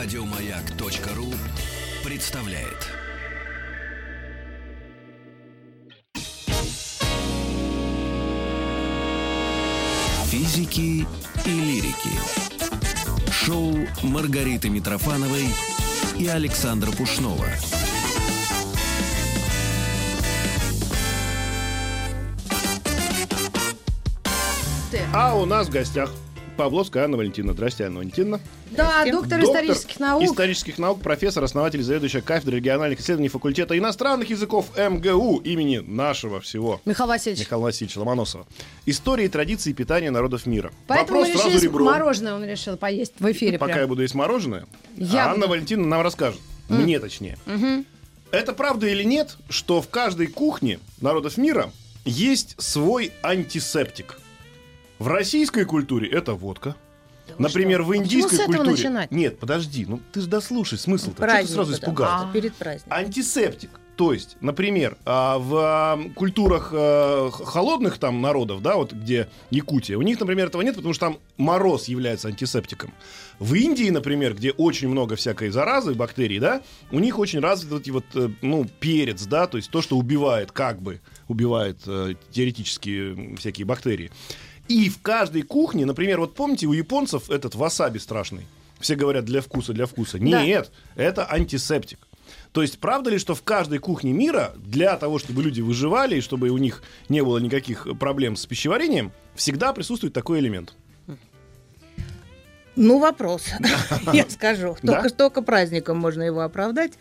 Радиомаяк.ру представляет. Физики и лирики. Шоу Маргариты Митрофановой и Александра Пушнова. А у нас в гостях Павловская Анна Валентина. Здрасте, Анна Валентиновна. Да, доктор, исторических наук. исторических наук, профессор, основатель, заведующая кафедрой региональных исследований факультета иностранных языков МГУ имени нашего всего. Михаил Васильевич. Михаила Васильевича Ломоносова. История и традиции питания народов мира. Поэтому Вопрос сразу ребром. мороженое он решил поесть в эфире. Пока прям. я буду есть мороженое, Я а Анна буду. Валентиновна нам расскажет. Мне точнее. Это правда или нет, что в каждой кухне народов мира есть свой антисептик? В российской культуре это водка. Например, в А индийской этого культуре... начинать? Нет, подожди, ну ты же дослушай смысл-то. Что ты Праздник, сразу испугался? что перед праздником. Антисептик. То есть, например, а, в а, культурах а, холодных там народов, да, вот где Якутия, у них, например, этого нет, потому что там мороз является антисептиком. В Индии, например, где очень много всякой заразы, бактерий, да, у них очень развит вот вот, э, ну, перец, да, то есть то, что убивает, как бы убивает э, теоретически всякие бактерии. И в каждой кухне, например, вот помните, у японцев этот васаби страшный. Все говорят для вкуса, для вкуса. Да. Нет, это антисептик. То есть, правда ли, что в каждой кухне мира для того, чтобы люди выживали и чтобы у них не было никаких проблем с пищеварением, всегда присутствует такой элемент? Ну, вопрос, я скажу. Да? Только, только праздником можно его оправдать.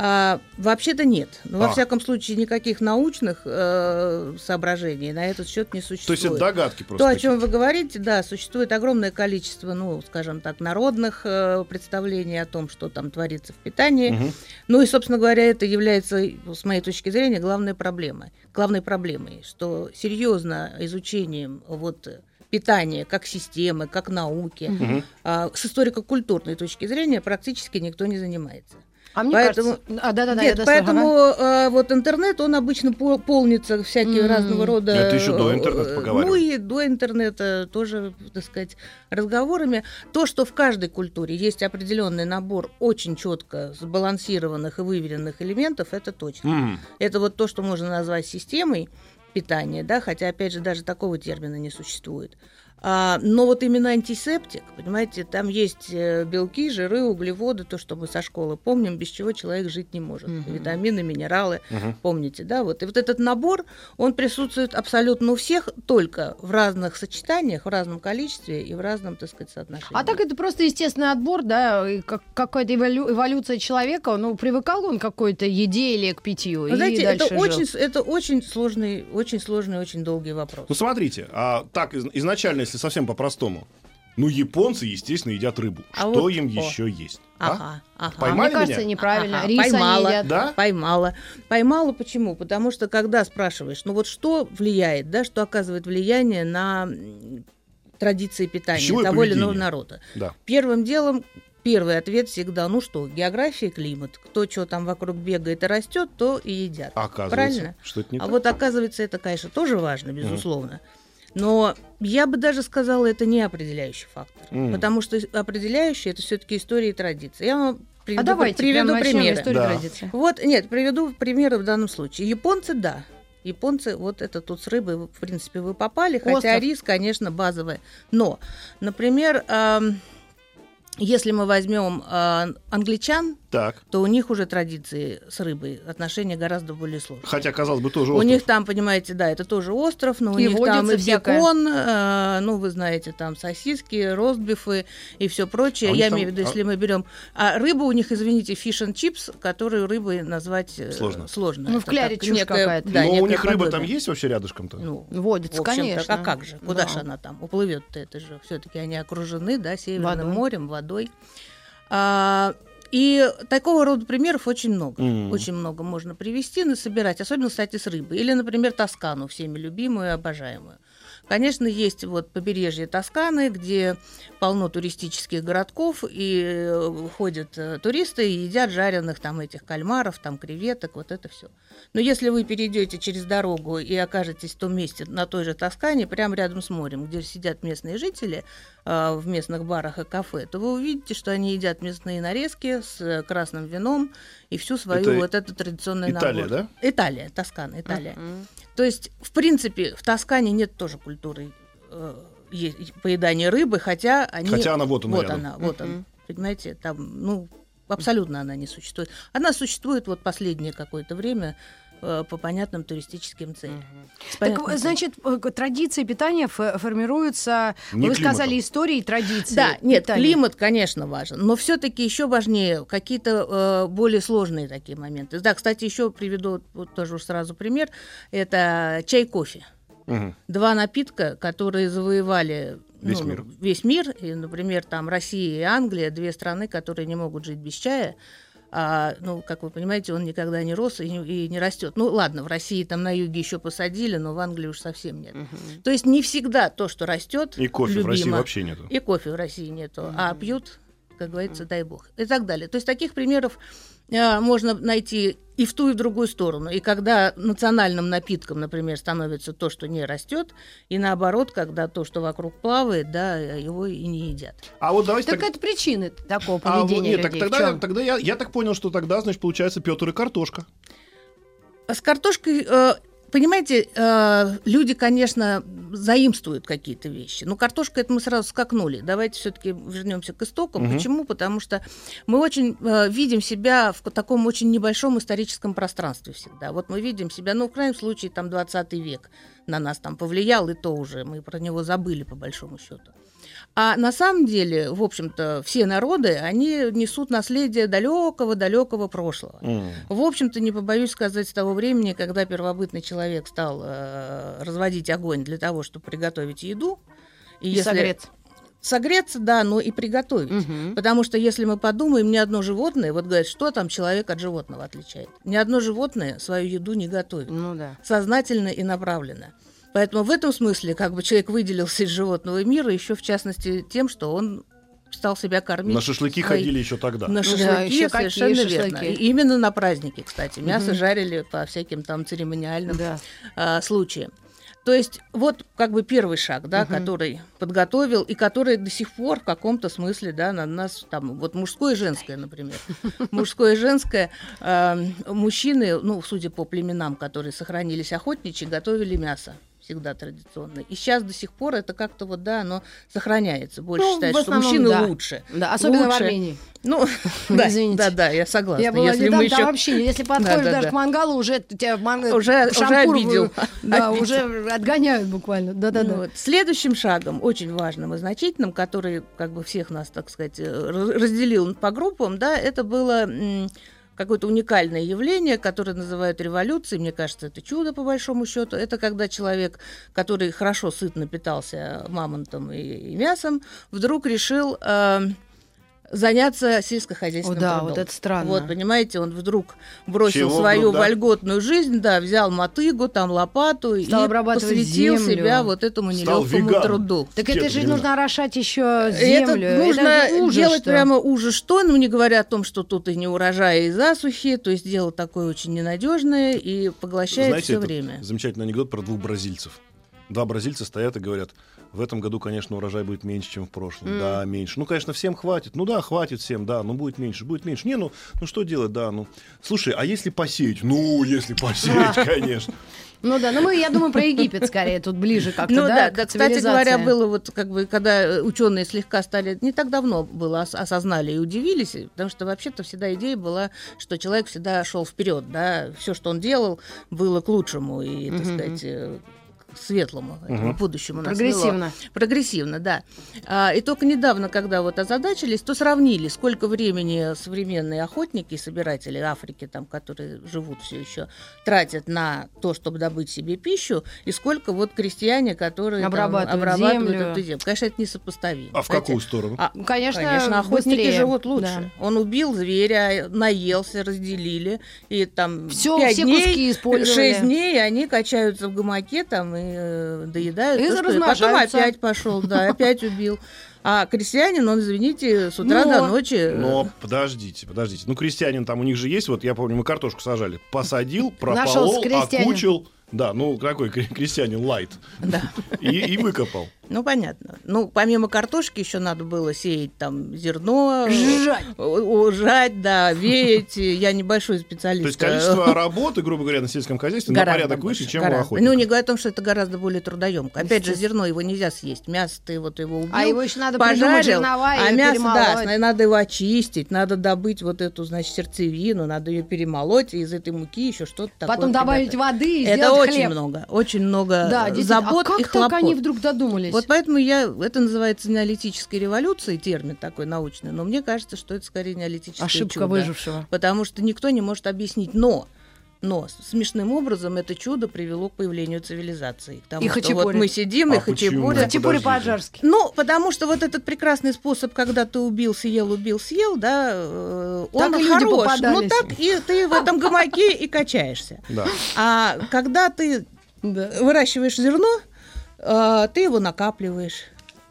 А, вообще-то нет. Но, А. во всяком случае, никаких научных э, соображений на этот счет не То существует. есть это догадки просто. То, о чем вы говорите, да, существует огромное количество, ну, скажем так, народных э, представлений о том, что там творится в питании. Мгм. Ну и, собственно говоря, это является, с моей точки зрения, главной проблемой. Главной проблемой, что серьезно изучением вот питания как системы, как науки, Мгм. а, с историко-культурной точки зрения практически никто не занимается. А мне Поэтому- кажется... А, да-да-да, я Нет, дослушала. поэтому э, вот интернет, он обычно пол- полнится всякие М. разного рода... Это еще до интернета э, поговаривали. Ну и до интернета тоже, так сказать, разговорами. То, что в каждой культуре есть определенный набор очень четко сбалансированных и выверенных элементов, это точно. Мгм. Это вот то, что можно назвать системой питания, да, хотя, опять же, даже такого термина не существует. А, но вот именно антисептик, понимаете, там есть э, белки, жиры, углеводы, то, что мы со школы помним, без чего человек жить не может. Мгм. Витамины, минералы, Мгм. помните, да, вот. И вот этот набор, он присутствует абсолютно у всех, только в разных сочетаниях, в разном количестве и в разном, так сказать, соотношении. А так это просто естественный отбор, да, и как, какая-то эволю- эволюция человека. Ну, привыкал он к какой-то еде или к питью, Вы и знаете, дальше это жил. очень, это очень сложный, очень сложный, очень долгий вопрос. Ну смотрите, а так из- изначально, если совсем по-простому, ну японцы, естественно, едят рыбу. А Что вот- им о. еще есть? а? Ага, ага. А Поймали мне кажется, меня? неправильно. Ага, Рис они поймала. едят. Да? Поймала. Поймала почему? Потому что когда спрашиваешь, ну вот что влияет, да, что оказывает влияние на традиции питания Пищевое того или иного поведение. народа? Да. Первым делом Первый ответ всегда, ну что, география, климат. Кто что там вокруг бегает и растет, то и едят. А оказывается, Правильно? что это не а так. вот оказывается, это, конечно, тоже важно, безусловно. Но я бы даже сказала, это не определяющий фактор. Мгм. Потому что определяющий это все-таки история и традиция. Я вам приведу, А давайте приведу примеры. историю Да. традиции. Вот, нет, приведу примеры в данном случае. Японцы, да. Японцы, вот это тут с рыбой, в принципе, вы попали, хотя Остров. рис, конечно, базовый. Но, например, ам, если мы возьмем а, англичан, Так. то у них уже традиции с рыбой, отношения гораздо более сложные. Хотя, казалось бы, тоже У остров. них там, понимаете, да, это тоже остров, но у И них там и бекон, э, ну, вы знаете, там сосиски, ростбифы и все прочее. А у Я там- имею в виду, а- если мы берем... А рыба у них, извините, fish and chips, которую рыбой назвать э, Сложно. сложно. Ну, в Это кляре как чушь некая- какая-то. да, Но у них рыба там есть вообще рядышком-то? Ну, Водится, общем-то, конечно. А как же? Куда Да. же она там уплывет-то? Это же все-таки они окружены, да, Северным Водой. морем, водой. А, и такого рода примеров очень много. Мгм. Очень много можно привести, насобирать, особенно, кстати, с рыбой. Или, например, Тоскану, всеми любимую и обожаемую. Конечно, есть вот побережье Тосканы, где полно туристических городков, и э, ходят э, туристы и едят жареных там этих кальмаров, там креветок, вот это все. Но если вы перейдете через дорогу и окажетесь в том месте, на той же Тоскане, прямо рядом с морем, где сидят местные жители э, в местных барах и кафе, то вы увидите, что они едят мясные нарезки с э, красным вином и всю свою Это вот эту традиционную Италия, набор. да? Италия, Тоскана, Италия. Мгм. То есть, в принципе, в Тоскане нет тоже культуры э, поедания рыбы, хотя они... Хотя она вот она Вот рядом. она, вот она. Понимаете, там, ну, абсолютно она не существует. Она существует вот последнее какое-то время э, по понятным туристическим целям. С Так, целям. значит, э, традиции питания формируются, Не вы сказали, климатом. истории, традиции. Да, нет, питания. климат, конечно, важен, но все-таки еще важнее какие-то э, более сложные такие моменты. Да, кстати, еще приведу вот тоже сразу пример. Это чай, кофе. Мгм. Два напитка, которые завоевали Весь ну, мир. весь мир. И, например, там Россия и Англия, две страны, которые не могут жить без чая. А, ну, как вы понимаете, он никогда не рос и не, и не растет. Ну, ладно, в России там на юге еще посадили, но в Англии уж совсем нет. То есть не всегда то, что растет, И кофе в любимо, России вообще нету. и кофе в России нету, а пьют, как говорится, дай бог. И так далее. То есть таких примеров можно найти и в ту, и в другую сторону. И когда национальным напитком, например, становится то, что не растет, и наоборот, когда то, что вокруг плавает, да, его и не едят. А вот давайте Так так- это причины такого А, вот поведения нет, так людей. В тогда, тогда я, я так понял, что тогда, значит, получается Петр и картошка. А С картошкой, э, понимаете, э, люди, конечно, заимствуют какие-то вещи. Но картошка это мы сразу скакнули. Давайте все-таки вернемся к истокам. Мгм. Почему? Потому что мы очень э, видим себя в таком очень небольшом историческом пространстве всегда. Вот мы видим себя, ну, в крайнем случае, там 20 век на нас там повлиял, и то уже мы про него забыли по большому счету. А на самом деле, в общем-то, все народы, они несут наследие далекого-далекого прошлого. М. В общем-то, не побоюсь сказать, с того времени, когда первобытный человек стал э, разводить огонь для того, чтобы приготовить еду. И согреться. Согреться, да, но и приготовить. Мгм. Потому что если мы подумаем, ни одно животное, вот говорят, что там человек от животного отличает. Ни одно животное свою еду не готовит. Ну да. Сознательно и направленно. Поэтому в этом смысле как бы человек выделился из животного мира еще в частности тем, что он стал себя кормить. На шашлыки свои- ходили еще тогда. На Да, шашлыки, ещё какие совершенно верно. шашлыки? И именно на праздники, кстати. Мясо Мгм. жарили по всяким там церемониальным Да. а, случаям. То есть вот как бы первый шаг, да, Мгм. который подготовил и который до сих пор в каком-то смысле, да, на нас там вот мужское и женское, например, мужское и женское а, мужчины, ну судя по племенам, которые сохранились охотничьи, готовили мясо всегда традиционно. И сейчас до сих пор это как-то вот, да, оно сохраняется. Больше Ну, считают, в что мужчины да. лучше. Да, особенно в Лучше. Армении. Ну, да, Извините. да, да, я согласна. Я была Если мы там еще вообще, если подходишь Да, да, даже да. к мангалу, уже тебя ман- Уже- уже шампур вы- обидел. Да, Обидел. уже отгоняют буквально. Да-да-да. Вот. Следующим шагом, очень важным и значительным, который как бы всех нас, так сказать, э, раз- разделил по группам, да, это было какое-то уникальное явление, которое называют революцией. Мне кажется, это чудо, по большому счету. Это когда человек, который хорошо сытно питался мамонтом и, и мясом, вдруг решил э, заняться О, сельскохозяйственным да, трудом. вот это странно. Вот, понимаете, он вдруг бросил Чего свою вдруг, да? вольготную жизнь, да, взял мотыгу, там лопату Стал и посвятил землю. себя вот этому Стал нелегкому труду. Так Те это же нужно орошать еще землю. Это нужно же ужас, делать что. прямо ужас что, ну не говоря о том, что тут и не урожай, и засухи, то есть дело такое очень ненадежное и поглощает Знаете, все время. замечательный анекдот про двух бразильцев. Два бразильца стоят и говорят, в этом году, конечно, урожай будет меньше, чем в прошлом. М. Да, меньше. Ну, конечно, всем хватит. Ну да, хватит всем, да, но будет меньше, будет меньше. Не, ну, ну что делать, да, ну. Слушай, а если посеять? Ну, если посеять, конечно. Ну да, ну мы, я думаю, про Египет скорее тут ближе как-то, Ну да, да, кстати говоря, было вот как бы, когда ученые слегка стали, не так давно было, ос- осознали и удивились, потому что вообще-то всегда идея была, что человек всегда шел вперед, да, все, что он делал, было к лучшему и, так сказать, э, светлому, этому Мгм. будущему нас вело. Прогрессивно. Прогрессивно, да. А, и только недавно, когда вот озадачились, то сравнили, сколько времени современные охотники и собиратели Африки, там, которые живут все еще, тратят на то, чтобы добыть себе пищу, и сколько вот крестьяне, которые там Обрабатывают обрабатывают землю. эту землю. Конечно, это несопоставимо. А в Знаете, какую сторону? а, Ну, конечно, Конечно, охотники быстрее. живут лучше. Он убил зверя, наелся, разделили, и там пять все дней, куски использовали. шесть дней они качаются в гамаке там и э, доедают. И то, что- Потом размножаются. опять пошел, да, опять убил. А крестьянин, он, извините, с утра Но- до ночи... э, Но подождите, подождите. Ну, крестьянин там у них же есть, вот я помню, мы картошку сажали. Посадил, прополол, окучил. Да, ну какой кре- крестьянин лайт. Да. И, и выкопал. Ну, понятно. Ну, помимо картошки еще надо было сеять там зерно. Жать. Жать, да, веять. Я небольшой специалист. То есть количество работы, грубо говоря, на сельском хозяйстве на Гораздо порядок больше, выше, чем у гораздо. охотника. Ну, не говоря о том, что это гораздо более трудоемко. Опять же, зерно его нельзя съесть. Мясо ты вот его убил, А его еще надо пожарил, а мясо, да, перемолоть. надо его очистить, надо добыть вот эту, значит, сердцевину, надо ее перемолоть, и из этой муки еще что-то такое. Потом добавить воды и Это сделать очень хлеб. много, очень много Да, действительно. забот а как и так хлопот. они вдруг додумались? Вот поэтому я, это называется неолитической революцией, термин такой научный, но мне кажется, что это скорее неолитическое Ошибка чудо. выжившего. Потому что никто не может объяснить, но но смешным образом это чудо привело к появлению цивилизации. К тому, И что вот хачапури. мы сидим, и А почему? хачапури. Хачапури по-аджарски. Ну, потому что вот этот прекрасный способ, когда ты убил, съел, убил, съел, да, э, он Так и люди хорош. попадались. Ну так и ты в этом гамаке и качаешься. Да. А когда ты Да. выращиваешь зерно, э, ты его накапливаешь.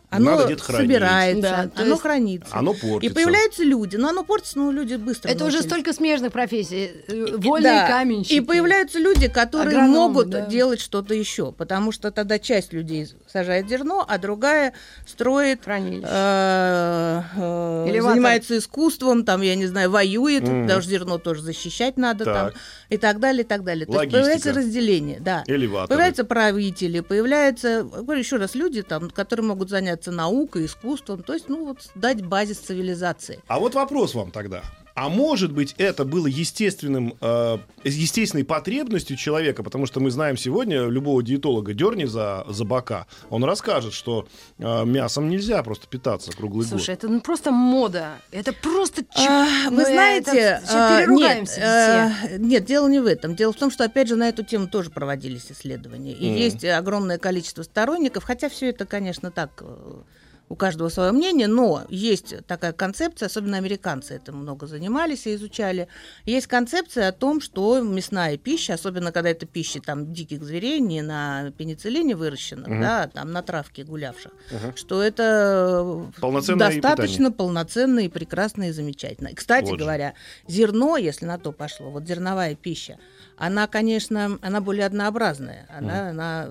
Оно Надо собирается, Да, оно есть хранится. Оно И портится. появляются люди. Но оно портится, но люди быстро Это уже столько смежных профессий. Э, Вольные Да. каменщики. И появляются люди, которые Агрономы, могут да. делать что-то еще, потому что тогда часть людей сажает зерно, а другая строит, Хранилище. э, э, занимается искусством, там, я не знаю, воюет, Мгм. потому что зерно тоже защищать надо Так. там, и так далее, и так далее. То есть Логистика. появляется разделение, да. Элеваторы. Появляются правители, появляются, говорю еще раз, люди, там, которые могут заняться наукой, искусством, то есть, ну, вот, дать базис цивилизации. А вот вопрос вам тогда. А может быть, это было естественным, э, естественной потребностью человека, потому что мы знаем сегодня любого диетолога дерни за, за бока, он расскажет, что э, мясом нельзя просто питаться круглый Слушай, год. это ну, просто мода. Это просто... А, мы Вы знаете, это а, нет, э, нет, дело не в этом. Дело в том, что опять же на эту тему тоже проводились исследования. И Мгм. есть огромное количество сторонников, хотя все это, конечно, так. Э, У каждого свое мнение, но есть такая концепция, особенно американцы этим много занимались и изучали. Есть концепция о том, что мясная пища, особенно когда это пища там диких зверей, не на пенициллине выращенных, Мгм. да, а там на травке гулявших, Мгм. что это Полноценное достаточно полноценно и прекрасно и замечательно. И, кстати Вот же. говоря, зерно, если на то пошло, вот зерновая пища, она, конечно, она более однообразная, она, она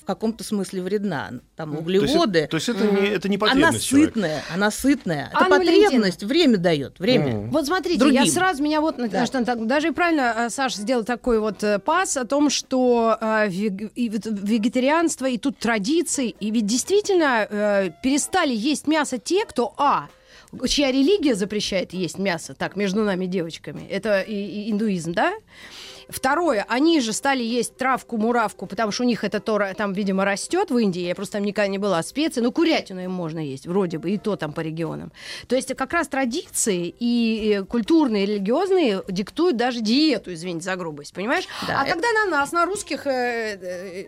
в каком-то смысле вредна. Там То есть, углеводы. то есть это, не, это не она потребность человека. сытная, она сытная. Это потребность, время дает, время. Вот смотрите, Другим. я сразу меня вот, Да. что так, даже и правильно э, Саша сделал такой вот э, пас о том, что э, вег- и вот вегетарианство и тут традиции, и ведь действительно э, перестали есть мясо те, кто а чья религия запрещает есть мясо, так между нами девочками, это и, и индуизм, да? Второе, они же стали есть травку, муравку, потому что у них это то, там, видимо, растет в Индии. Я просто там никогда не была. Специи, ну, курятину им можно есть, вроде бы, и то там по регионам. То есть как раз традиции и культурные, и религиозные диктуют даже диету, извините за грубость, понимаешь? Да, а это- когда на нас, на русских, э, э,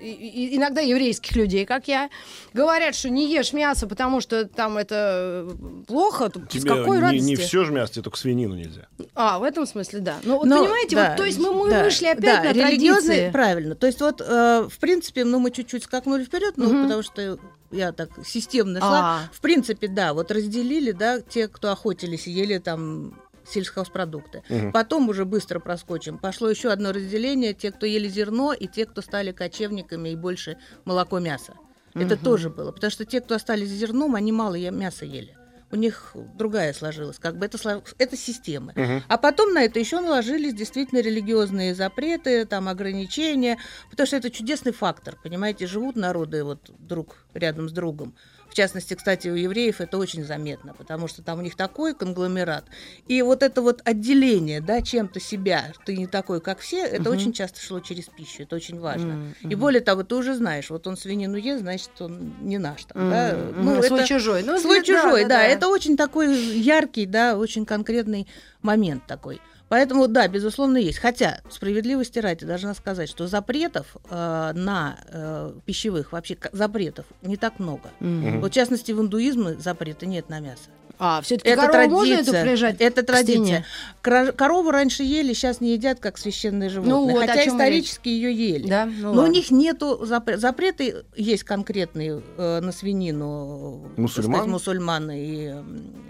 иногда еврейских людей, как я, говорят, что не ешь мясо, потому что там это э, плохо, то с Тебе какой не, радости? не все же мясо, тебе только свинину нельзя. А, в этом смысле, да. Ну, вот Но, понимаете, да, вот, то есть мы, мы да, вышли опять да, на религиозные, правильно. То есть вот, э, в принципе, ну, мы чуть-чуть скакнули вперед, ну, Мгм. потому что я так системно шла. А. В принципе, да, вот разделили, да, те, кто охотились и ели там сельхозпродукты. Мгм. Потом уже быстро проскочим. Пошло еще одно разделение: те, кто ели зерно, и те, кто стали кочевниками и больше молоко мясо. Это Мгм. тоже было, потому что те, кто остались зерном, они мало мяса ели. У них другая сложилась, как бы это, это системы. Мгм. А потом на это еще наложились действительно религиозные запреты, там ограничения, потому что это чудесный фактор, понимаете, живут народы вот друг рядом с другом. В частности, кстати, у евреев это очень заметно, потому что там у них такой конгломерат. И вот это вот отделение, да, чем-то себя, ты не такой, как все, это Мгм. очень часто шло через пищу, это очень важно. М, И более того, ты уже знаешь, вот он свинину ест, значит, он не наш там, М, да. м, свой-чужой. Ну, свой да, чужой, да, да, да. Это очень такой яркий, да, очень конкретный момент такой. Поэтому, да, безусловно, есть. Хотя, справедливости ради, должна сказать, что запретов э, на э, пищевых, вообще запретов не так много. Мгм. Вот, в частности, в индуизме запрета нет на мясо. А, все-таки Это корову можно традиция. прижать Это традиция. Корову раньше ели, сейчас не едят, как священное животное. вот о Хотя исторически ее ели. Да? Ну, Но у ладно. них нету запре- запреты есть конкретные э, на свинину Мусульман? сказать, мусульман и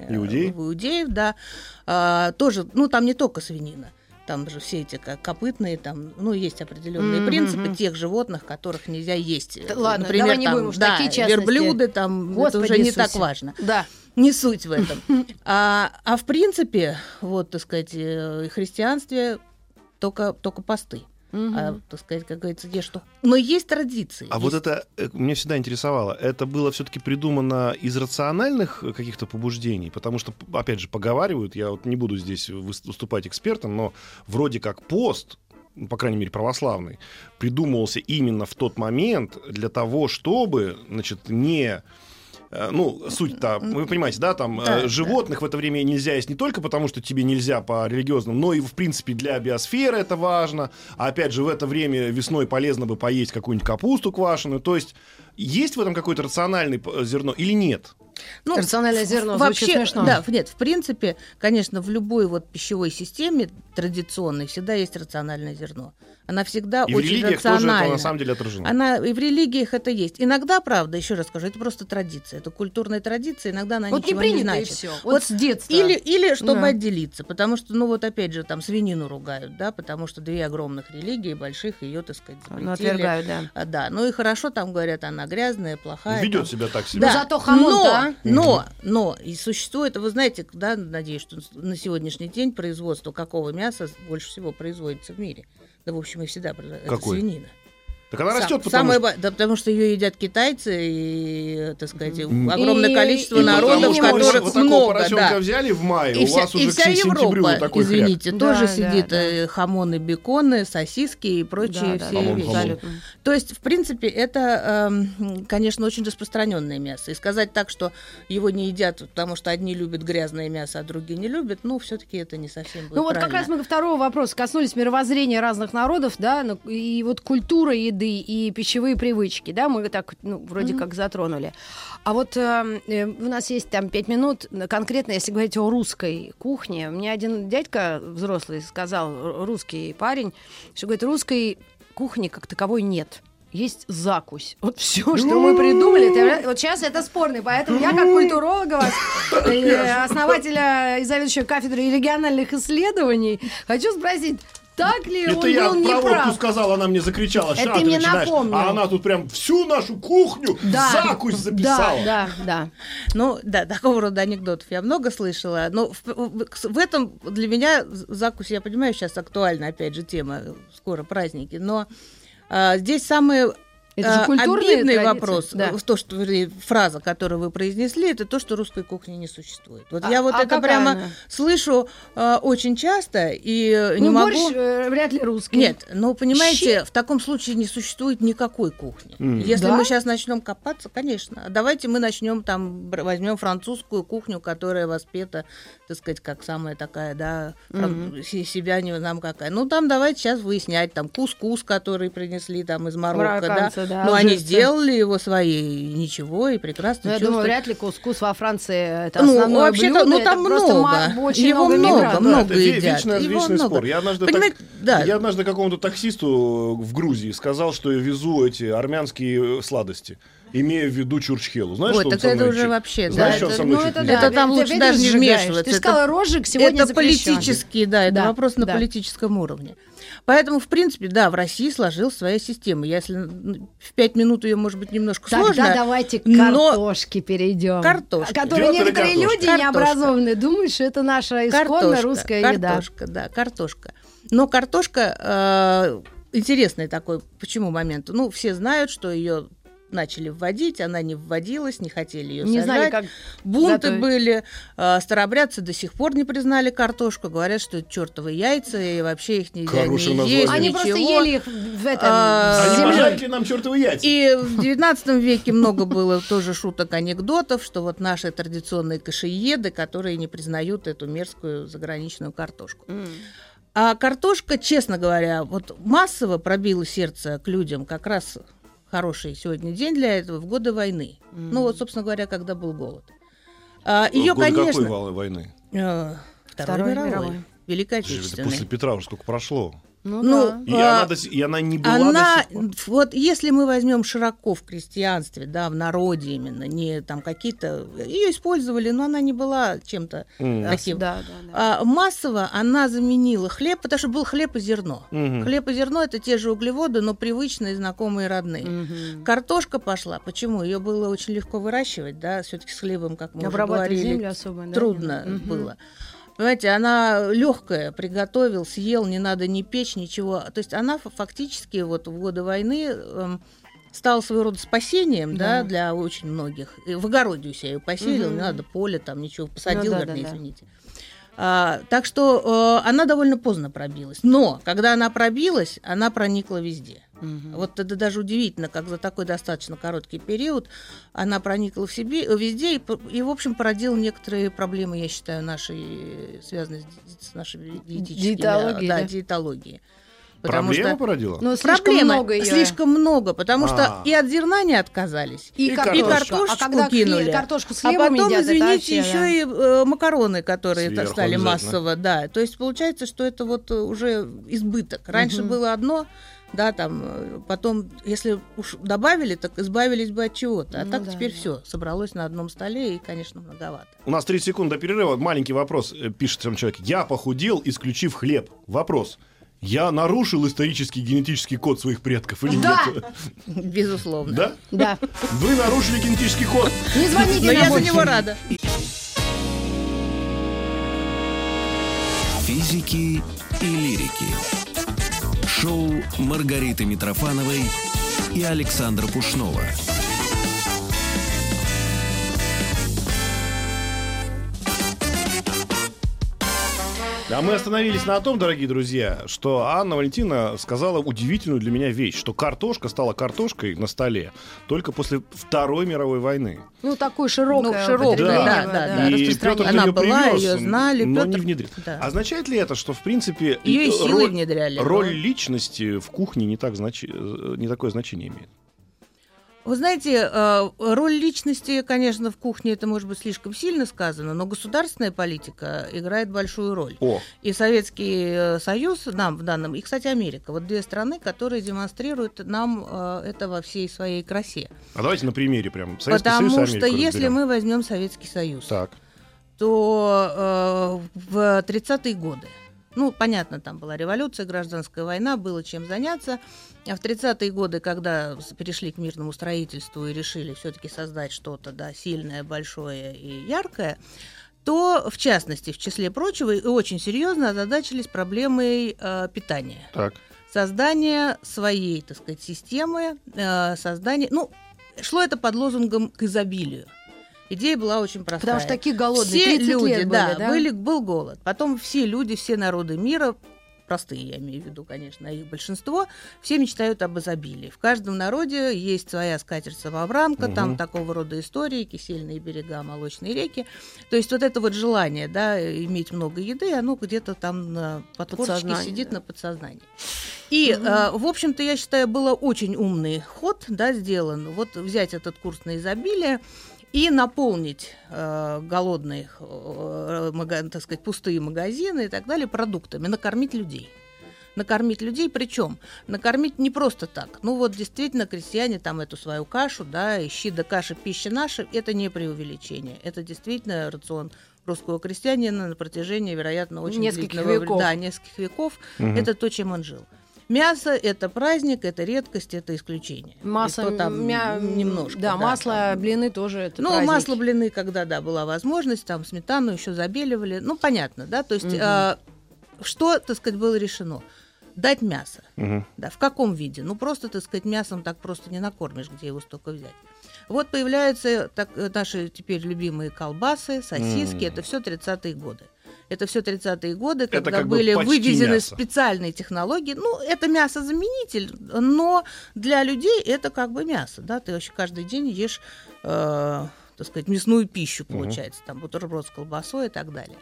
э, Иудеев? иудеев, да. А, тоже, ну там не только свинина. Там же все эти как копытные, там, ну, есть определенные Мгм, принципы тех животных, которых нельзя есть. Да ладно, Например, давай не там, будем уж да, такие частности. верблюды, там, это Господи уже не Иисусе. так важно. Да. Не суть в этом. А, а в принципе, вот, так сказать, э, в христианстве только, только посты. Мгм. А, так сказать, как говорится, ешь что. Но есть традиции. А вот есть. это э, меня всегда интересовало. Это было все-таки придумано из рациональных э, каких-то побуждений, потому что, опять же, поговаривают. Я вот не буду здесь выс- выступать экспертом, но вроде как пост, ну, по крайней мере православный, придумывался именно в тот момент для того, чтобы, значит, не ну, суть-то, вы понимаете, да, там Да, э, да. животных в это время нельзя есть не только потому, что тебе нельзя по религиозному, но и, в принципе, для биосферы это важно. А опять же, в это время весной полезно бы поесть какую-нибудь капусту квашеную. То есть есть в этом какое-то рациональное зерно или нет? Ну, Рациональное зерно Вообще, звучит смешно. да, нет, в принципе, конечно, в любой вот пищевой системе традиционной всегда есть рациональное зерно. Она всегда И в очень тоже рациональна. это на самом деле отражено. Она и в религиях это есть. Иногда, правда, еще раз скажу, это просто традиция, это культурная традиция. Иногда она Вот не ничего принято и значит. все. Вот, Вот с детства. Или, или чтобы Да. отделиться, потому что, ну вот опять же, там свинину ругают, да, потому что две огромных религии, больших, ее, так сказать, Ну, запретили. отвергают, да. А, да, ну и хорошо, там говорят, она грязная, плохая. Ведет там. себя так себе. Да. зато хамон-то, а? но, но, но, и существует, вы знаете, да, надеюсь, что на сегодняшний день производство какого мяса больше всего производится в мире? Да, в общем, и всегда это Какое? свинина. Так она Сам- растет, потому самое что... да, потому что ее едят китайцы и, так сказать, М. огромное И- количество и народов, потому которых вот такого много, поросенка да. взяли в мае, И у вся, вас и уже вся к сентябрю Европа, такой хряк. извините, Да, тоже да, сидит да. э, хамоны, беконы, сосиски и прочие Да, все да, Хамон, вещи. хамон. абсолютно. То есть, в принципе, это, эм, конечно, очень распространенное мясо. И сказать так, что его не едят, потому что одни любят грязное мясо, а другие не любят, ну, все-таки это не совсем будет Ну вот как правильно. раз мы второго вопроса коснулись мировоззрения разных народов, да, ну, и вот культура еды и пищевые привычки, да, мы так, ну, вроде как затронули. А вот э, э, у нас есть там пять минут, конкретно, если говорить о русской кухне. Мне один дядька взрослый сказал, русский парень, что, говорит, русской кухни как таковой нет. Есть закусь. Вот все, что мы придумали. это- вот сейчас это спорный, поэтому я как культуролога вас, э, основателя и заведующего кафедрой региональных исследований, хочу спросить, так ли Это он я был про водку неправ? сказал, она мне закричала, Это «Ща ты мне начинаешь». напомнил. А она тут прям всю нашу кухню Да, закусь записала. Да, да, да. Ну, да, такого рода анекдотов я много слышала. Но в, в- в этом для меня закусь, я понимаю, сейчас актуальна, опять же, тема, скоро праздники, но а, здесь самое Это же а, культурные обидный традиции. вопрос, Да. э, то, что фраза, которую вы произнесли, это то, что русской кухни не существует. Вот А- я вот а это прямо она? слышу а, очень часто и э, не Ну, могу. борщ э, вряд ли русский. Нет, ну понимаете, в таком случае не существует никакой кухни. Мгм. Если Да? мы сейчас начнем копаться, конечно. А Давайте мы начнем там возьмем французскую кухню, которая воспета, так сказать, как самая такая, да, фран- се- себя не нам какая. Ну там давайте сейчас выяснять, там кускус, который принесли там из Марокко, да. Да, Ну они сделали его свои, ничего, и прекрасно Ну, я чувствуют. думаю, вряд ли кускус во Франции это Ну, основное вообще-то, блюдо. ну, там просто много. очень Его много много, много это едят. вечный, Его вечный много. спор. Я однажды, так- Понимаете, да. я однажды какому-то таксисту в Грузии сказал, что я везу эти армянские э, сладости, имея в виду чурчхелу. Знаешь, Ой, что он так это уже чуть- вообще, Знаешь, да, что он это- мной ну, это да, Это там ты лучше опять даже не вмешиваться. Ты сказала, розжиг сегодня это запрещен. политический, да, это Да, вопрос на да. политическом уровне. Поэтому, в принципе, да, в России сложилась своя система. Если н- в пять минут ее, может быть, немножко Тогда сложно. давайте к но- картошке перейдем. Картошка. Которые некоторые картошка? люди Картошка. необразованные думают, что это наша исконно Картошка, русская еда. картошка, да, картошка. Но картошка э, интересный такой, почему момент? Ну, все знают, что ее начали вводить, она не вводилась, не хотели ее Не знали, как Бунты готовить. были, э, старобрядцы до сих пор не признали картошку, говорят, что это чертовы яйца, и вообще их нельзя Хорошее не название. есть, Они ничего. просто ели их в этом А, Они пожарили нам чертовы яйца. И в XIX веке много было тоже шуток, анекдотов, что вот наши традиционные кашееды, которые не признают эту мерзкую заграничную картошку. А картошка, честно говоря, вот массово пробила сердце к людям как раз хороший сегодня день для этого в годы войны. Ну вот, собственно говоря, когда был голод. А, Ее, В годы какой конечно, вал- войны? э, Второй Второй мировой, мировой. Великой Отечественной. После Петра уже сколько прошло. Ну, Ну, да. И, А, она, и она не была Она, до сих пор. вот если мы возьмем широко в крестьянстве, да, в народе именно, не там какие-то, ее использовали, но она не была чем-то М. таким. Да, да, да. А массово она заменила хлеб, потому что был хлеб и зерно. Мгм. Хлеб и зерно это те же углеводы, но привычные, знакомые, родные. Мгм. Картошка пошла. Почему? Ее было очень легко выращивать, да, все-таки с хлебом, как мы уже Обрабатывать говорили, землю особо, да? трудно Мгм. было. Понимаете, она легкая, приготовил, съел, не надо ни печь, ничего. То есть она фа- фактически вот в годы войны эм, стала своего рода спасением, да, Да. для очень многих. И в огороде у себя ее поселил, Мгм. не надо поле, там ничего посадил, да, вернее, да, да. извините. А, так что э, она довольно поздно пробилась. Но когда она пробилась, она проникла везде. Мгм. Вот это даже удивительно, как за такой достаточно короткий период она проникла в себе везде и, и, в общем, породила некоторые проблемы, я считаю, нашей, связанные с, с нашей диетическими, Диетологией, да, да. диетологией. Проблема породила? Ну, слишком Проблема много её. слишком много, потому что А. и от зерна не отказались, И, И картошку. картошечку А когда кинули. картошку с а потом, едят, извините, вообще, еще да. и э, макароны, которые Сверху стали массово, да. То есть получается, что это вот э, уже избыток. Раньше Мгм. было одно, да, там, э, потом, если уж добавили, так избавились бы от чего-то. А Ну так да, теперь да. все собралось на одном столе и, конечно, многовато. У нас 30 секунд до перерыва. Маленький вопрос. Пишет там человек. Я похудел, исключив хлеб. Вопрос. Я нарушил исторический генетический код своих предков или Да. нет? Безусловно. Да? Да. Вы нарушили генетический код. Не звоните Но нам я за него рада. Физики и лирики. Шоу Маргариты Митрофановой и Александра Пушнова. А мы остановились на том, дорогие друзья, что Анна Валентина сказала удивительную для меня вещь, что картошка стала картошкой на столе только после Второй мировой войны. Ну, такое широкое. Ну, широкое, употребление, да, да, да. и. Петр Она ее была, привез, её знали, но Пётр- не внедрил. да. Означает ли это, что, в принципе, Ее роль, внедряли. роль но- личности в кухне не, так значи- э, не такое значение имеет? Вы знаете, э, роль личности, конечно, в кухне это может быть слишком сильно сказано, но государственная политика играет большую роль. О, И Советский э, Союз нам в данном, и, кстати, Америка, вот две страны, которые демонстрируют нам э, это во всей своей красе. а давайте на примере прям. Советский Потому Союз и что если разберем. мы возьмем Советский Союз, Так. то э, в 30-е годы, ну, понятно, там была революция, гражданская война, было чем заняться. А в 30-е годы, когда перешли к мирному строительству и решили все-таки создать что-то да, сильное, большое и яркое, то, в частности, в числе прочего, и очень серьезно озадачились проблемой э, питания. Так. Создание своей, так сказать, системы, э, создание... Ну, шло это под лозунгом к изобилию. Идея была очень простая. Потому что такие голодные, Все 30 люди, лет да, были, да? были, был голод. Потом все люди, все народы мира, простые я имею в виду, конечно, их большинство, все мечтают об изобилии. В каждом народе есть своя скатерть-самобранка, там Мгм. такого рода истории, кисельные берега, молочные реки. То есть вот это вот желание, да, иметь много еды, оно где-то там на подкорочке Подсознании, сидит да. на подсознании. И, э, в общем-то, я считаю, было очень умный ход, да, сделан. Вот взять этот курс на изобилие и наполнить э, голодные, э, мага- так сказать, пустые магазины и так далее продуктами, накормить людей. Накормить людей, причем накормить не просто так. Ну вот действительно крестьяне там эту свою кашу, да, ищи да каша пища наша, это не преувеличение. Это действительно рацион русского крестьянина на протяжении, вероятно, очень Нескольких длительного веков. Да, нескольких веков. Мгм. Это то, чем он жил. Мясо – это праздник, это редкость, это исключение. Масло, там мя- немножко. Да, масло, там. блины тоже это Ну, праздники. масло, блины, когда, да, была возможность, там сметану еще забеливали. Ну, понятно, да, то есть Мгм. а, что, так сказать, было решено? Дать мясо. Мгм. Да, в каком виде? Ну, просто, так сказать, мясом так просто не накормишь, где его столько взять. Вот появляются так, э, наши теперь любимые колбасы, сосиски, М. это все 30-е годы. Это все 30-е годы, когда как бы были почти вывезены мясо. специальные технологии. Ну, это мясозаменитель, но для людей это как бы мясо, да, ты вообще каждый день ешь, э, так сказать, мясную пищу, получается, там бутерброд с колбасой и так далее.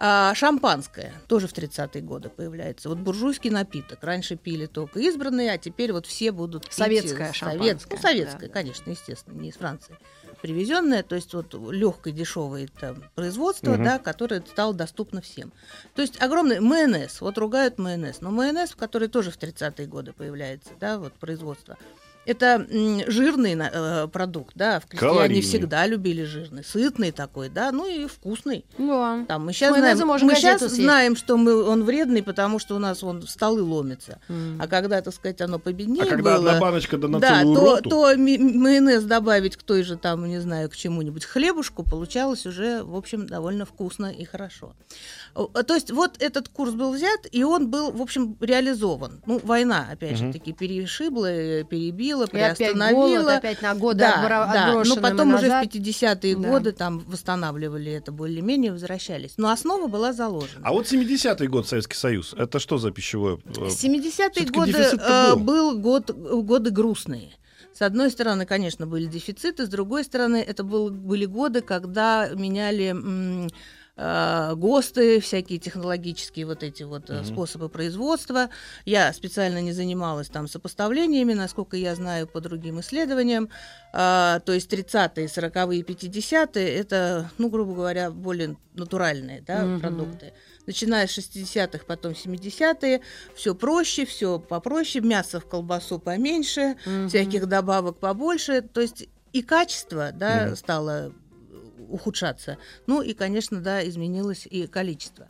А шампанское тоже в 30-е годы появляется. Вот буржуйский напиток. Раньше пили только избранные, а теперь вот все будут пить Советское советское. шампанское, Ну, советское, да. конечно, естественно, не из Франции привезенное, то есть вот легкое дешевое там, производство, Мгм. да, которое стало доступно всем. То есть огромный майонез, вот ругают майонез, но майонез, который тоже в 30-е годы появляется, да, вот производство. Это жирный э, продукт, да, в крестьяне Калорийный. всегда любили жирный, сытный такой, да, ну и вкусный. Да. Там мы сейчас майонезом знаем, мы съесть. знаем, что мы, он вредный, потому что у нас он столы ломятся. М. А когда, так сказать, оно победнее А когда было, одна баночка да на да, целую то, роту, то майонез добавить к той же, там, не знаю, к чему-нибудь хлебушку, получалось уже, в общем, довольно вкусно и хорошо. О, То есть вот этот курс был взят, и он был, в общем, реализован. Ну, война, опять же Мгм. таки, перешибла, э, перебила, И опять голод, опять на годы да, отбро- да. Но мы потом уже в назад. 50-е Да. годы там восстанавливали это более-менее, возвращались. Но основа была заложена. А вот 70-й год Советский Союз, это что за пищевое? э, 70-е Всё-таки годы э, был. был год, годы грустные. С одной стороны, конечно, были дефициты, с другой стороны, это был, были годы, когда меняли м, э, ГОСТы, всякие технологические вот эти вот Мгм. способы производства. Я специально не занималась там сопоставлениями, насколько я знаю по другим исследованиям. А, то есть 30-е, 40-е, 50-е это, ну, грубо говоря, более натуральные да, Мгм. продукты. Начиная с 60-х, потом 70-е, все проще, все попроще, мясо в колбасу поменьше, Мгм. всяких добавок побольше. То есть и качество да, Мгм. стало ухудшаться. Ну и, конечно, да, изменилось и количество.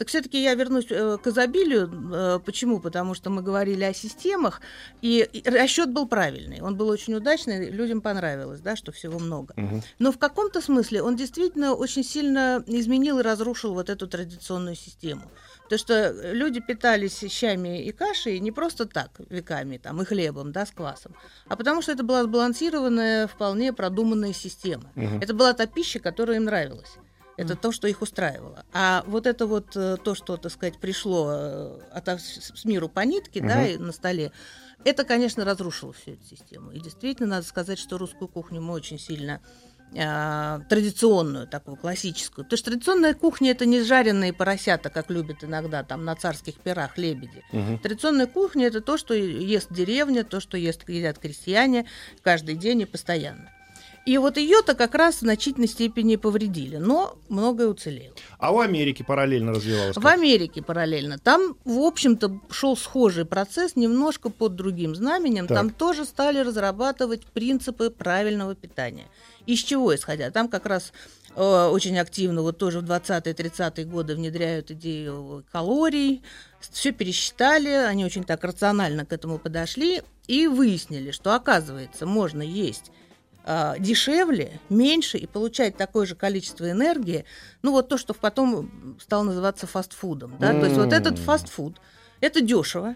Так все-таки я вернусь э, к изобилию. Э, почему? Потому что мы говорили о системах, и, расчет был правильный. Он был очень удачный, людям понравилось, да, что всего много. Мгм. Но в каком-то смысле он действительно очень сильно изменил и разрушил вот эту традиционную систему. Потому что люди питались щами и кашей не просто так веками, там, и хлебом, да, с квасом, а потому что это была сбалансированная, вполне продуманная система. Мгм. Это была та пища, которая им нравилась. Это то, что их устраивало. А вот это вот э, то, что, так сказать, пришло э, от, с миру по нитке, да, Мгм. и на столе, это, конечно, разрушило всю эту систему. И действительно, надо сказать, что русскую кухню мы очень сильно традиционную, такую классическую. Потому что традиционная кухня это не жареные поросята, как любят иногда там на царских пирах лебеди. Мгм. Традиционная кухня это то, что ест деревня, то, что ест, едят крестьяне каждый день и постоянно. И вот ее-то как раз в значительной степени повредили, но многое уцелело. А у Америки параллельно развивалось. В как? Америке параллельно. Там, в общем-то, шел схожий процесс, немножко под другим знаменем. Так. Там тоже стали разрабатывать принципы правильного питания. Из чего исходя? Там как раз э, очень активно, вот тоже в 20-30-е годы внедряют идею калорий. Все пересчитали, они очень так рационально к этому подошли и выяснили, что, оказывается, можно есть а, дешевле, меньше и получать такое же количество энергии, ну вот то, что потом стало называться фастфудом, да, то есть вот этот фастфуд, это дешево,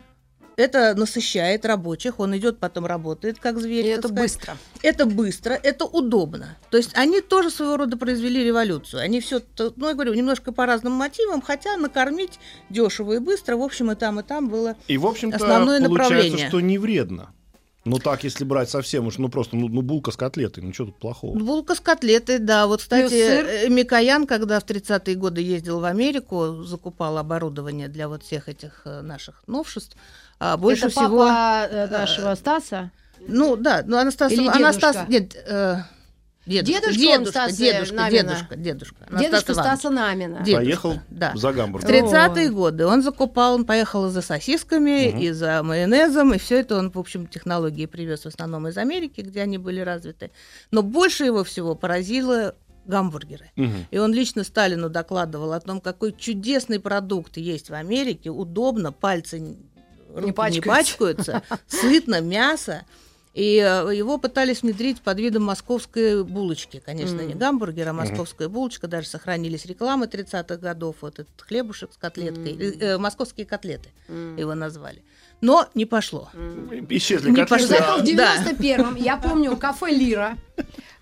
это насыщает рабочих, он идет потом работает как зверь. И это сказать. быстро. Это быстро, это удобно. То есть они тоже своего рода произвели революцию. Они все, ну я говорю, немножко по разным мотивам, хотя накормить дешево и быстро, в общем, и там, и там было. И, в общем-то, основное получается, направление. что не вредно. Ну так, если брать совсем уж, ну просто, ну, ну, булка с котлетой, ну что тут плохого? Булка с котлетой, да. Вот, кстати, сыр. э, Микоян, когда в 30-е годы ездил в Америку, закупал оборудование для вот всех этих э, наших новшеств, а больше это всего... папа э, нашего Стаса. Ну, да, ну, Анастас... Или Анастас... Нет, э, дедушка, Дедушка он дедушка, Стаса дедушка, Намина. дедушка, дедушка. Дедушка Иванович. Стаса Намина. Дедушка, Поехал да. за В Гамбург. О. 30-е годы он закупал, он поехал за сосисками, Мгм. и за майонезом, и все это он, в общем, технологии привез в основном из Америки, где они были развиты. Но больше его всего поразило гамбургеры. Мгм. И он лично Сталину докладывал о том, какой чудесный продукт есть в Америке, удобно, пальцы не пачкаются. пачкаются, сытно, мясо. И э, его пытались внедрить под видом московской булочки. Конечно, не М. гамбургер, а московская булочка. Даже сохранились рекламы 30-х годов. Вот этот хлебушек с котлеткой. М. Э, э, московские котлеты М. его назвали. Но не пошло. Исчезли Не котлеты, пошло. Зато в Да. 91-м, я помню, кафе «Лира».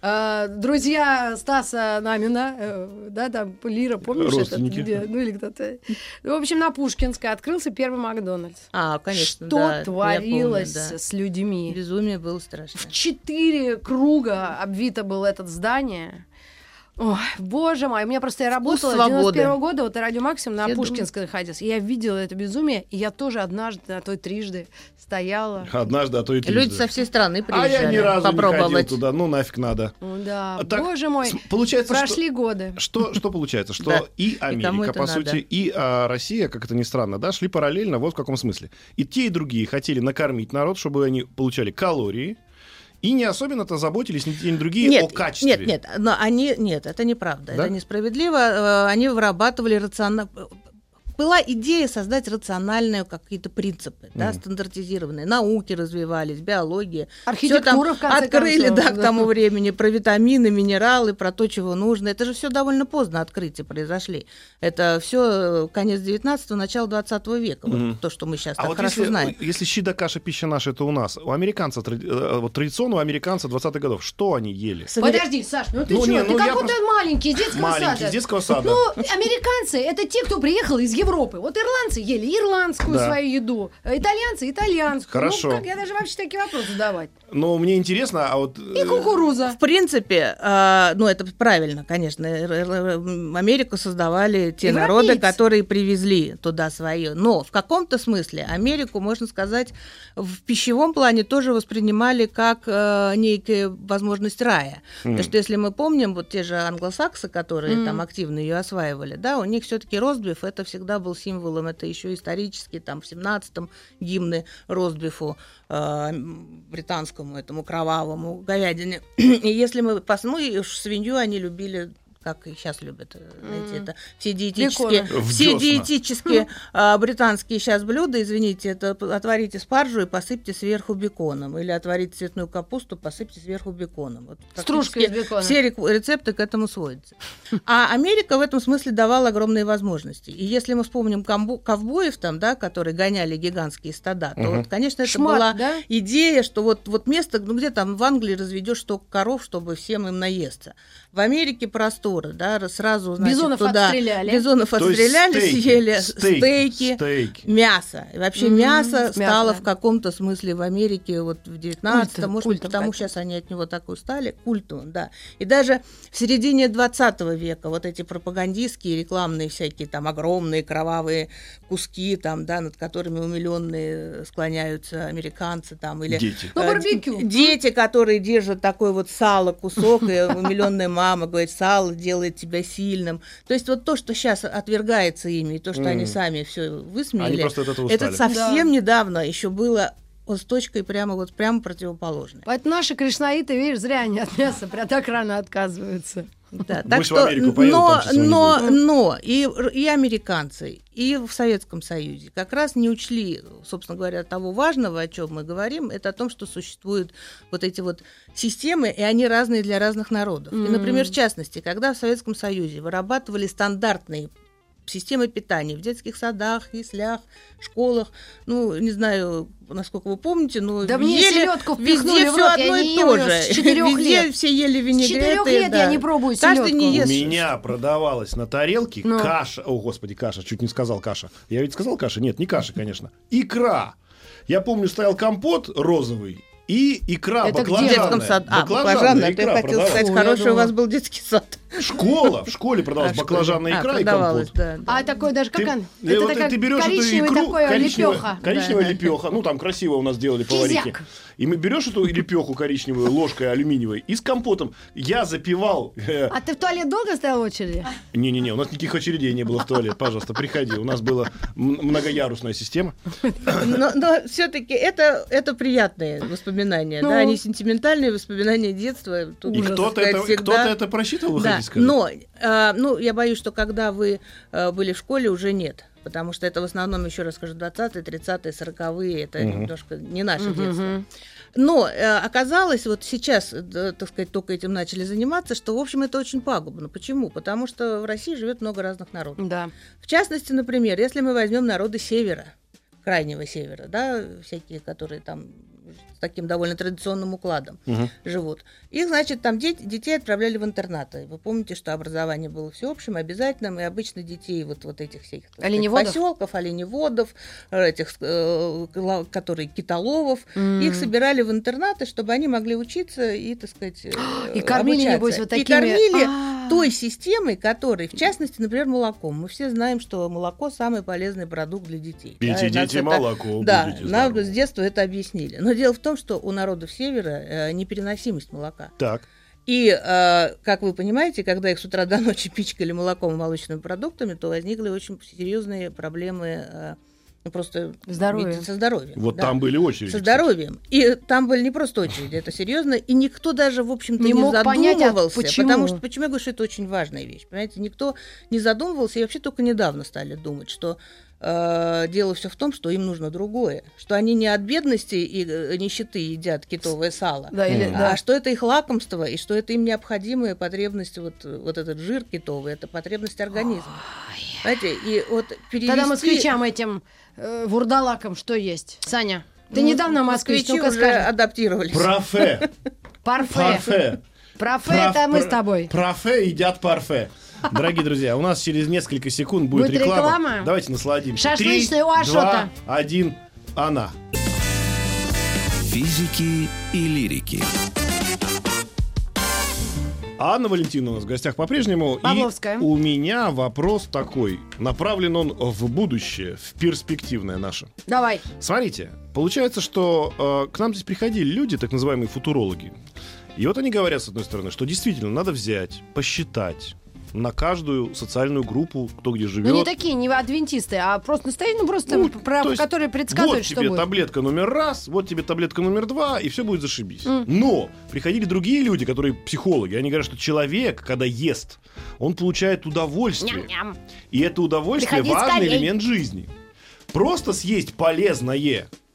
Э, Друзья Стаса Намина, э, да, там Лира, помнишь Родственники. этот? Ну или кто-то. Ну, В общем, на Пушкинской открылся первый Макдональдс. А, конечно, Что да, творилось помню, да. с людьми? Безумие было страшно. В четыре круга обвито было это здание. Ой, боже мой, у меня просто я работала свободы. 91 года, вот Радио Максим на Я Пушкинской находилась. И я видела это безумие, и я тоже однажды, а то и трижды стояла. Однажды, а то и трижды. Люди со всей страны А приезжали я ни разу не попробовать. ходил туда, ну нафиг надо. Да, А так, боже мой, с- Получается, прошли годы. что, что, что получается? Что и Америка, по сути, и а, Россия, как это ни странно, да, шли параллельно вот в каком смысле. И те, и другие хотели накормить народ, чтобы они получали калории, и не особенно-то заботились ни те, ни другие нет, о качестве. Нет, нет, но они, нет, это неправда, Да? это несправедливо. Э, Они вырабатывали рационально. Была идея создать рациональные какие-то принципы, да, Мгм. стандартизированные. Науки развивались, биология. Архитектура, там в конце открыли, концов, да, к да. тому времени, про витамины, минералы, про то, чего нужно. Это же все довольно поздно открытия произошли. Это все конец 19-го, начало 20 века. Вот Мгм. то, что мы сейчас А так вот хорошо если, знаем. если щи да каша, пища наша, это у нас. У американцев, тради- э, вот традиционно у американцев 20-х годов, что они ели? Подожди, Саш, ну ты Ну, что? не, ты ну, я как будто просто- маленький из детского Маленький, сада. из детского сада. Ну, американцы это те, кто приехал из Европы. Вот ирландцы ели ирландскую Да. свою еду, а итальянцы итальянскую. Хорошо. Ну, как я даже вообще такие вопросы задавать. Но мне интересно, а вот... И э, кукуруза. В принципе, э, ну это правильно, конечно. Америку создавали те Европейцы. народы, которые привезли туда свое. Но в каком-то смысле Америку, можно сказать, в пищевом плане тоже воспринимали как э, некая возможность рая. Мгм. Потому что если мы помним, вот те же англосаксы, которые Мгм. там активно ее осваивали, да, у них все-таки ростбиф это всегда был символом, это еще исторически, там в 17-м гимны ростбифу э, британскому, этому кровавому говядине. И если мы пос... ну свинью они любили как и сейчас любят, э, знаете, это все диетические, Бекона. Все диетические а, британские сейчас блюда, извините, это отварите спаржу и посыпьте сверху беконом, или отварите цветную капусту, посыпьте сверху беконом. Вот Стружкой из бекона. Все рецепты к этому сводятся. А Америка в этом смысле давала огромные возможности. И если мы вспомним комбо- ковбоев там, да, которые гоняли гигантские стада, то Мгм. вот, конечно, это Шмат, была да? идея, что вот, вот место, ну где там в Англии разведешь столько коров, чтобы всем им наесться. В Америке просторы, да, раз- сразу, значит, Бизонов туда отстреляли. бизонов То есть отстреляли, стейки, съели стейки, стейки, стейки. мясо. И вообще М, мясо мясо, стало в каком-то смысле в Америке вот в 19 Культом, может культом потому каким-то. сейчас они от него так устали, культом, да. И даже в середине 20 века вот эти пропагандистские рекламные всякие там огромные кровавые куски там, да, над которыми умиленные склоняются американцы там или Дети. Ну, э, барбекю. Дети, которые держат такой вот сало, кусок, и умиленная мама говорит, сало делает тебя сильным. То есть вот то, что сейчас отвергается ими, и то, что они Мгм. сами все Они высмеяли, просто от этого это устали. совсем недавно еще было вот с точкой прямо вот прямо противоположной. Поэтому наши кришнаиты, видишь, зря они от мяса прям так рано отказываются. Да, Америку поедут, но, но, но и, и американцы, и в Советском Союзе как раз не учли, собственно говоря, того важного, о чем мы говорим, это о том, что существуют вот эти вот системы, и они разные для разных народов. И, например, в частности, когда в Советском Союзе вырабатывали стандартные системы питания в детских садах, яслях, школах. Ну, не знаю, насколько вы помните, но Да мне ели селедку везде в все рот, я одно не и то же. с Везде лет. все ели С винегреты. четырех лет я да. не пробую Каждый не селедку. У ест. меня продавалась на тарелке Ну. каша. О, господи, каша, чуть не сказал каша. Я ведь сказал каша? Нет, не каша, конечно. Икра. Я помню, стоял компот розовый и икра Это где? В баклажанная. детском саду. А, Баклажанная баклажанная. Ты икра хотел продавалась. сказать, я хороший у вас был детский сад. Школа, в школе продавалась А, баклажанная? А, икра и компот. да, да. А такой даже, как Ты, он? э, вот такая ты берешь эту икру, коричневая, лепеха. коричневая Да, лепеха. Ну, там красиво у нас делали поварики. Кизяк. И мы берешь эту лепеху коричневую ложкой алюминиевой и с компотом. Я запивал. э, А ты в туалет долго стоял в очереди? Не-не-не, у нас никаких очередей не было в туалет. Пожалуйста, приходи. У нас была многоярусная система. Но, все-таки это, это приятные воспоминания, Ну. да, они сентиментальные воспоминания детства. Тут, И кто-то это, всегда- кто-то это просчитывал, Да, сказать? но, э, ну, я боюсь, что когда вы э, были в школе, уже нет. Потому что это в основном, еще раз скажу, 20-е, 30-е, 40-е, это Мгм. немножко не наше детство. Мгм. Но э, оказалось, вот сейчас, э, так сказать, только этим начали заниматься, что, в общем, это очень пагубно. Почему? Потому что в России живет много разных народов. Да. В частности, например, если мы возьмем народы севера, крайнего севера, да, всякие, которые там с таким довольно традиционным укладом Мгм. живут. Их, значит, там дети, детей отправляли в интернаты. Вы помните, что образование было всеобщим, обязательным, и обычно детей вот, вот этих всех Оленеводов? поселков, оленеводов, э, этих, э, которые китоловов, М. их собирали в интернаты, чтобы они могли учиться и, так сказать, э, И кормили, обучаться. небось, вот И такими... кормили А. той системой, которой, в частности, например, молоком. Мы все знаем, что молоко самый полезный продукт для детей. Пейте, Да, дети, молоко, Да, нам здоровы. с детства это объяснили. Но дело в том, что у народов Севера э, непереносимость молока. Так. И, э, как вы понимаете, когда их с утра до ночи пичкали молоком и молочными продуктами, то возникли очень серьезные проблемы э, ну, просто Здоровье. со здоровьем. Вот да. там были очереди. Со кстати. здоровьем. И там были не просто очереди, это серьезно. И никто даже, в общем-то, Не не, мог понять, а задумывался. почему? Потому что, почему я говорю, что это очень важная вещь. Понимаете, никто не задумывался, и вообще только недавно стали думать, что э, дело все в том, что им нужно другое. Что они не от бедности и э, нищеты едят китовое сало. Да, или- Мгм. да. А что это их лакомство, и что это им необходимая потребность, вот, вот этот жир китовый, это потребность организма. Знаете, и вот перевести... Тогда москвичам этим э, вурдалакам что есть? Саня, ты недавно москвич, москвичи ну-ка уже скажи. адаптировались. Профе. Парфе. Парфе. Парфе, это мы с тобой. Профе едят парфе. Дорогие друзья, у нас через несколько секунд будет, Будет реклама. реклама? Давайте насладимся. Шашлычный Три, у Ашота. два, один, она. Физики и лирики. Анна Валентина у нас в гостях по-прежнему. Павловская. И у меня вопрос такой. Направлен он в будущее, в перспективное наше. Давай. Смотрите, получается, что э, к нам здесь приходили люди, так называемые футурологи. И вот они говорят, с одной стороны, что действительно надо взять, посчитать на каждую социальную группу, кто где живет. Ну не такие, не адвентисты, а просто настоящие, ну просто Ну, про, есть которые предсказывают, вот что тебе будет. таблетка номер раз, вот тебе таблетка номер два, и все будет зашибись. Но приходили другие люди, которые психологи, они говорят, что человек, когда ест, он получает удовольствие. Ням-ням. И это удовольствие Приходи важный скорей. элемент жизни. Просто съесть полезное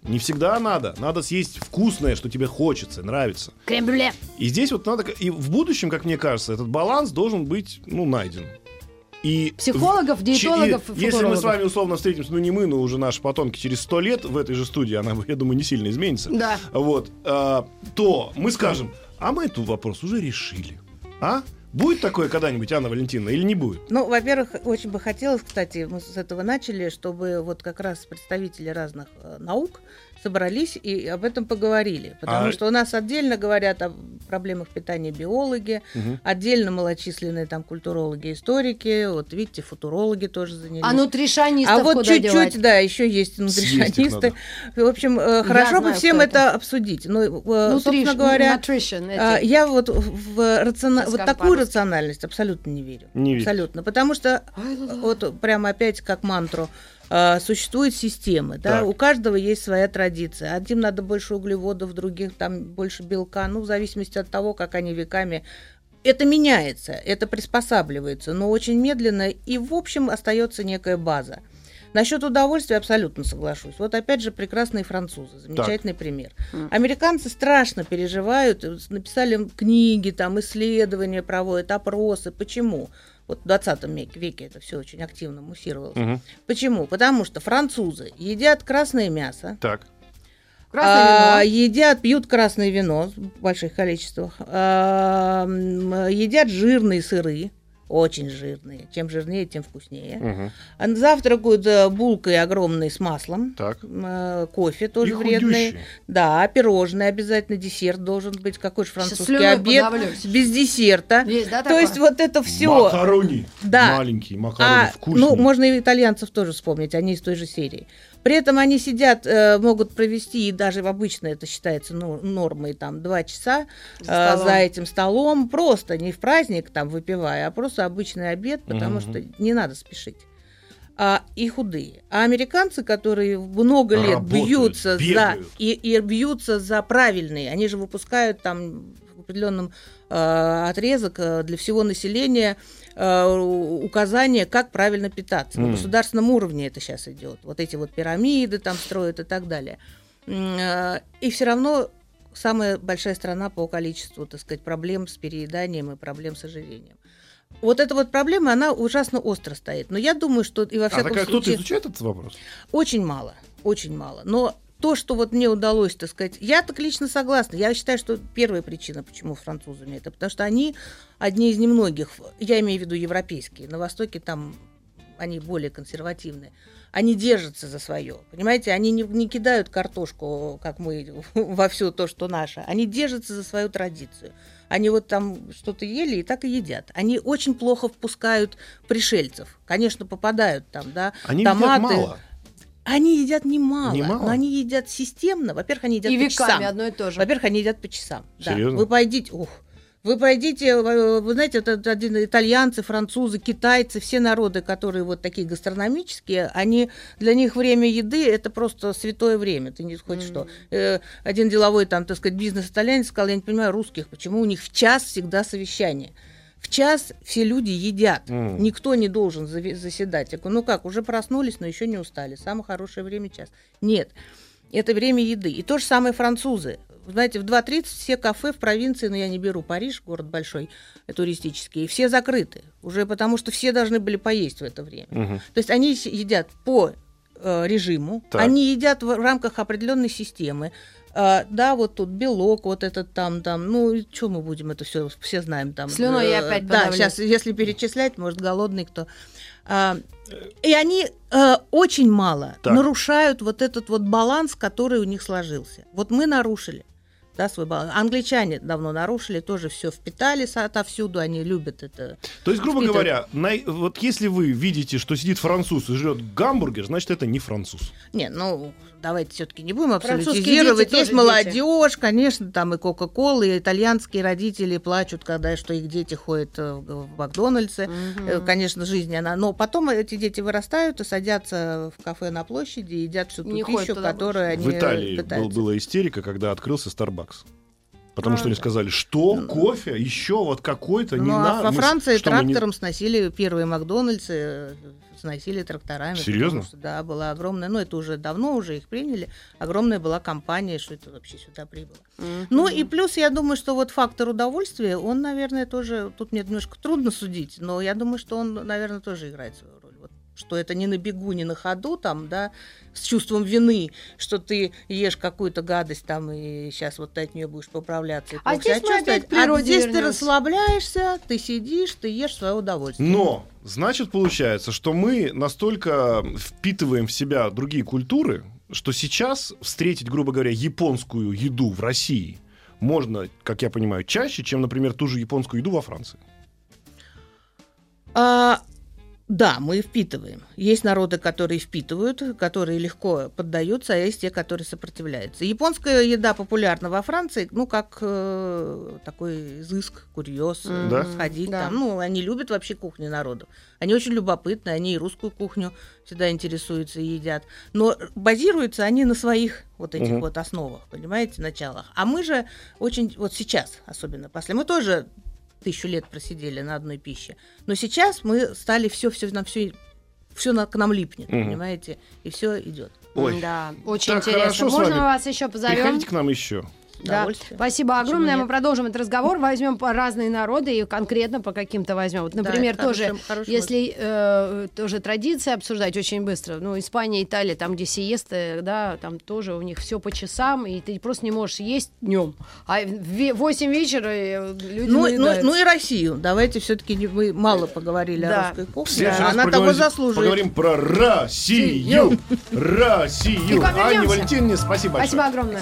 не всегда надо. Надо съесть вкусное, что тебе хочется, нравится. Крем-брюле. И здесь вот надо... И в будущем, как мне кажется, этот баланс должен быть, ну, найден. И Психологов, диетологов, и Если мы с вами условно встретимся, ну не мы, но уже наши потомки через сто лет в этой же студии, она, я думаю, не сильно изменится. Да. Вот, а, то мы скажем, а мы этот вопрос уже решили. А? Будет такое когда-нибудь, Анна Валентиновна, или не будет? Ну, во-первых, очень бы хотелось, кстати, мы с этого начали, чтобы вот как раз представители разных э, наук собрались и об этом поговорили. Потому А- что у нас отдельно говорят о проблемах питания биологи, Мгм. отдельно малочисленные там культурологи, историки, вот видите, футурологи тоже занялись. А нутришанистов А вот чуть-чуть, да, еще есть нутришанисты. В общем, э, хорошо бы знаю, всем это это. обсудить. Ну, э, Нутриш- собственно говоря, nutrition, эти. а, Я вот в рациона... Вот такую рациональность абсолютно не верю. Не верите? Абсолютно. Потому что вот прямо опять как мантру а, существуют системы, да, Так. у каждого есть своя традиция. Одним надо больше углеводов, других там больше белка, ну, в зависимости от того, как они веками это меняется, это приспосабливается, но очень медленно, и, в общем, остается некая база. Насчет удовольствия абсолютно соглашусь. Вот опять же прекрасные французы, замечательный пример. Американцы страшно переживают, э, написали книги, там исследования проводят, опросы. Почему? Вот в 20 веке, это все очень активно муссировалось. Мгм. Почему? Потому что французы едят красное мясо, Так. Красное а, вино. едят, пьют красное вино в больших количествах, а, едят жирные сыры, очень жирные. Чем жирнее, тем вкуснее. Мгм. А Завтракают э, булкой огромной с маслом. Так. Э, Кофе тоже И вредный. худющие. Да, пирожные обязательно, десерт должен быть. Какой же французский обед подавлюсь. без десерта. Есть, да, То такое? есть вот это все. Макарони. Да. Маленькие макарони, А, вкусные. ну, можно и итальянцев тоже вспомнить, они из той же серии. При этом они сидят, э, могут провести, и даже в обычно это считается ну, нормой, там, два часа э, За столом. за этим столом, просто не в праздник там выпивая, а просто обычный обед, потому Мгм. что не надо спешить. А, и худые. А американцы, которые много лет Работают, бьются за бегают. и, и бьются за правильные, они же выпускают там в определенном э, отрезок э, для всего населения э, указания, как правильно питаться. На М. государственном уровне это сейчас идет. Вот эти вот пирамиды там строят и так далее. Э, И все равно самая большая страна по количеству, так сказать, проблем с перееданием и проблем с ожирением. Вот эта вот проблема, она ужасно остро стоит. Но я думаю, что и во А всяком такая кто-то случае... изучает этот вопрос? Очень мало, очень мало. Но то, что вот мне удалось, так сказать, я так лично согласна. Я считаю, что первая причина, почему французами, это потому что они одни из немногих, я имею в виду европейские, на Востоке там они более консервативные, они держатся за свое, понимаете, они не, не кидают картошку, как мы, во все то, что наше, они держатся за свою традицию. Они вот там что-то ели и так и едят. Они очень плохо впускают пришельцев. Конечно, попадают там, да, Они томаты. мало. Они едят немало, Немало? но они едят системно. Во-первых, они едят И по веками часам. одно и то же. Во-первых, они едят по часам. Да. Серьезно? Вы пойдите, ух, вы пойдите, вы, вы знаете, это один итальянцы, французы, китайцы, все народы, которые вот такие гастрономические, они для них время еды это просто святое время. Ты не хоть что. Э, один деловой там, так сказать, бизнес-итальянец сказал, я не понимаю русских, почему у них в час всегда совещание. В час все люди едят. М. Никто не должен заседать. Я говорю, ну как, уже проснулись, но еще не устали. Самое хорошее время час. Нет. Это время еды. И то же самое французы. Знаете, в 2.30 все кафе в провинции, но я не беру Париж, город большой, э, туристический, и все закрыты. Уже потому что все должны были поесть в это время. Мгм. То есть они едят по э, режиму, Так. они едят в рамках определенной системы. А, да, вот тут белок, вот этот там, там, ну, что мы будем это все, все знаем там. Слюной я Э, опять Да, подавлю. сейчас, если перечислять, может, голодный кто. А, и они э, очень мало Так. нарушают вот этот вот баланс, который у них сложился. Вот мы нарушили. Да, свой баланс. Англичане давно нарушили, тоже все впитали отовсюду, они любят это. То есть, грубо говоря, на- вот если вы видите, что сидит француз и жрет гамбургер, значит, это не француз. Не, ну, давайте все-таки не будем абсолютизировать. дети Есть молодежь, конечно, там и Кока-Кола, и итальянские родители плачут, когда что их дети ходят э, в Макдональдсе. Э, Конечно, жизнь она. Но потом эти дети вырастают и садятся в кафе на площади и едят всю ту Не пищу, которую они В Италии был, пытаются. была истерика, когда открылся Starbucks. Потому А, что они сказали, что кофе, еще вот какой-то, не Ну, а надо. во Мы с- Франции мы не- трактором сносили первые Макдональдсы, сносили тракторами. Серьезно? потому что, да, была огромная, ну это уже давно уже их приняли, огромная была компания, что это вообще сюда прибыло. Ну и плюс, я думаю, что вот фактор удовольствия, он, наверное, тоже, тут мне немножко трудно судить, но я думаю, что он, наверное, тоже играет свою что это не на бегу, не на ходу, там, да, с чувством вины, что ты ешь какую-то гадость там, и сейчас вот ты от нее будешь поправляться. и А здесь себя мы опять а здесь ты расслабляешься, ты сидишь, ты ешь свое удовольствие. Но, значит, получается, что мы настолько впитываем в себя другие культуры, что сейчас встретить, грубо говоря, японскую еду в России можно, как я понимаю, чаще, чем, например, ту же японскую еду во Франции. А, да, мы впитываем. Есть народы, которые впитывают, которые легко поддаются, а есть те, которые сопротивляются. Японская еда популярна во Франции, ну, как э, такой изыск, курьез, э. Да? сходить Да. там. Ну, они любят вообще кухню народов. Они очень любопытны, они и русскую кухню всегда интересуются и едят. Но базируются они на своих вот этих Мгм. вот основах, понимаете, началах. А мы же очень, вот сейчас особенно, после, мы тоже тысячу лет просидели на одной пище. Но сейчас мы стали все, все на все, все к нам липнет, Мгм. понимаете, и все идет. Ой, Да, очень Так интересно. хорошо с Можно вами. мы вас еще позовем? приходите к нам еще. Да. Спасибо Почему огромное. нет? Мы продолжим этот разговор. Возьмем по разные народы и конкретно по каким-то возьмем. Вот, Да, например, это тоже, хороший- хороший если э, тоже традиции обсуждать очень быстро. Ну, Испания, Италия, там, где сиесты, да, там тоже у них все по часам, и ты просто не можешь есть днем. А в 8 вечера э, люди Ну, ну, наедаются. ну и Россию. Давайте все-таки мы мало поговорили Да. о русской кухне. раз Она того заслуживает. Поговорим про Россию. Россию. Вернемся. Валентиновне спасибо большое. Спасибо огромное.